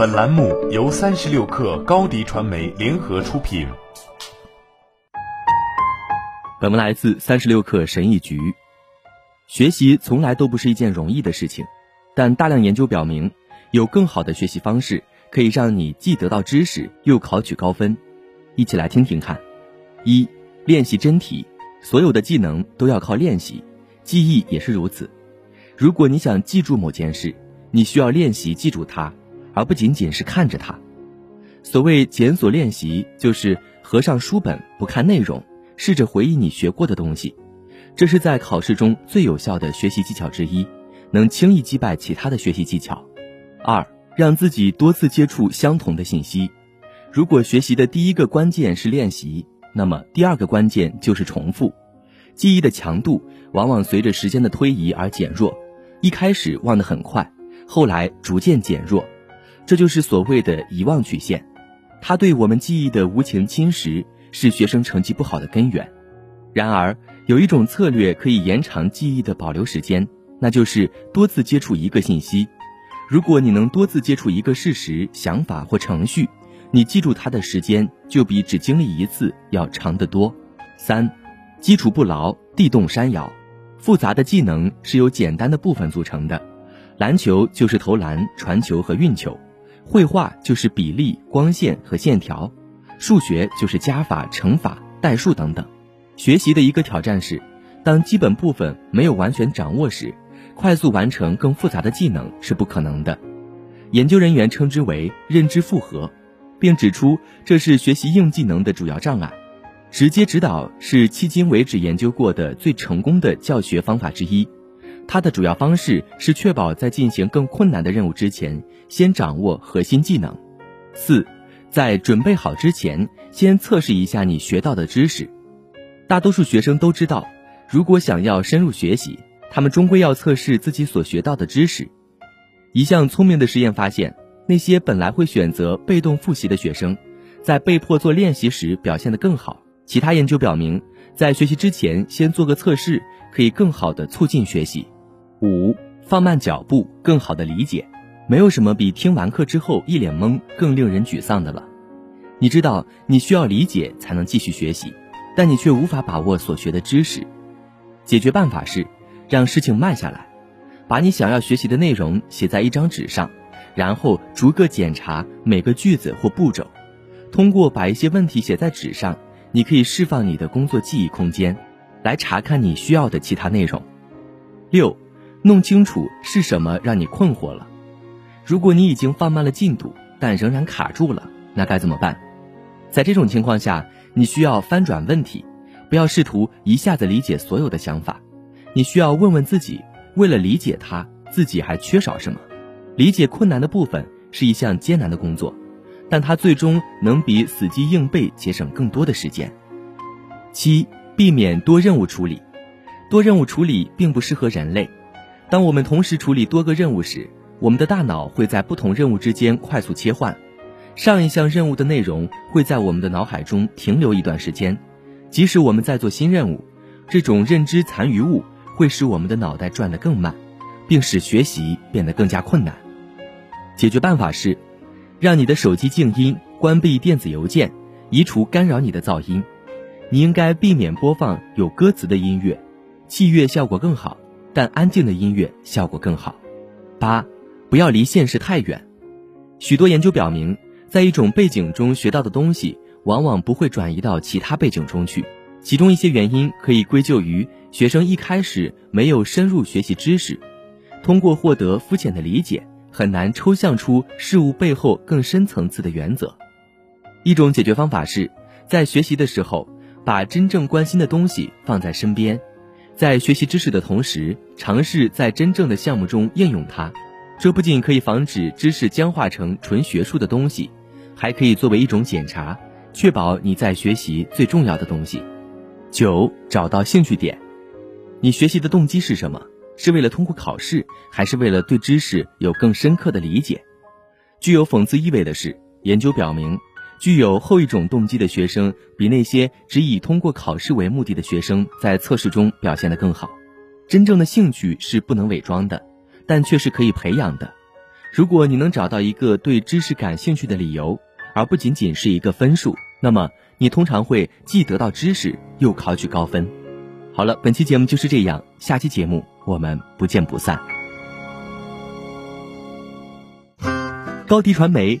本栏目由三十六氪高低传媒联合出品。本文来自三十六氪神译局。学习从来都不是一件容易的事情，但大量研究表明，有更好的学习方式可以让你既得到知识又考取高分。一起来听听看。一、练习真题，所有的技能都要靠练习，记忆也是如此。如果你想记住某件事，你需要练习记住它，而不仅仅是看着它。所谓检索练习，就是合上书本不看内容，试着回忆你学过的东西。这是在考试中最有效的学习技巧之一，能轻易击败其他的学习技巧。二，让自己多次接触相同的信息。如果学习的第一个关键是练习，那么第二个关键就是重复。记忆的强度往往随着时间的推移而减弱，一开始忘得很快。后来逐渐减弱，这就是所谓的遗忘曲线。它对我们记忆的无情侵蚀是学生成绩不好的根源。然而，有一种策略可以延长记忆的保留时间，那就是多次接触一个信息。如果你能多次接触一个事实、想法或程序，你记住它的时间就比只经历一次要长得多。三，基础不牢，地动山摇。复杂的技能是由简单的部分组成的。篮球就是投篮、传球和运球，绘画就是比例、光线和线条，数学就是加法、乘法、代数等等。学习的一个挑战是，当基本部分没有完全掌握时，快速完成更复杂的技能是不可能的。研究人员称之为认知负荷，并指出这是学习硬技能的主要障碍。直接指导是迄今为止研究过的最成功的教学方法之一。它的主要方式是确保在进行更困难的任务之前，先掌握核心技能。四，在准备好之前，先测试一下你学到的知识。大多数学生都知道，如果想要深入学习，他们终归要测试自己所学到的知识。一项聪明的实验发现，那些本来会选择被动复习的学生，在被迫做练习时表现得更好。其他研究表明，在学习之前先做个测试，可以更好地促进学习。五，放慢脚步，更好的理解。没有什么比听完课之后一脸懵更令人沮丧的了。你知道你需要理解才能继续学习，但你却无法把握所学的知识。解决办法是，让事情慢下来，把你想要学习的内容写在一张纸上，然后逐个检查每个句子或步骤。通过把一些问题写在纸上，你可以释放你的工作记忆空间，来查看你需要的其他内容。六。弄清楚是什么让你困惑了。如果你已经放慢了进度，但仍然卡住了，那该怎么办？在这种情况下，你需要翻转问题，不要试图一下子理解所有的想法。你需要问问自己，为了理解它，自己还缺少什么？理解困难的部分是一项艰难的工作，但它最终能比死记硬背节省更多的时间。七，避免多任务处理。多任务处理并不适合人类。当我们同时处理多个任务时，我们的大脑会在不同任务之间快速切换，上一项任务的内容会在我们的脑海中停留一段时间。即使我们在做新任务，这种认知残余物会使我们的脑袋转得更慢，并使学习变得更加困难。解决办法是，让你的手机静音，关闭电子邮件，移除干扰你的噪音。你应该避免播放有歌词的音乐，器乐效果更好。但安静的音乐效果更好。八，不要离现实太远。许多研究表明，在一种背景中学到的东西，往往不会转移到其他背景中去。其中一些原因可以归咎于学生一开始没有深入学习知识，通过获得肤浅的理解，很难抽象出事物背后更深层次的原则。一种解决方法是，在学习的时候，把真正关心的东西放在身边。在学习知识的同时，尝试在真正的项目中应用它。这不仅可以防止知识僵化成纯学术的东西，还可以作为一种检查，确保你在学习最重要的东西。九，找到兴趣点。你学习的动机是什么？是为了通过考试，还是为了对知识有更深刻的理解？具有讽刺意味的是，研究表明。具有后一种动机的学生，比那些只以通过考试为目的的学生在测试中表现得更好。真正的兴趣是不能伪装的，但却是可以培养的。如果你能找到一个对知识感兴趣的理由，而不仅仅是一个分数，那么你通常会既得到知识，又考取高分。好了，本期节目就是这样，下期节目我们不见不散。高迪传媒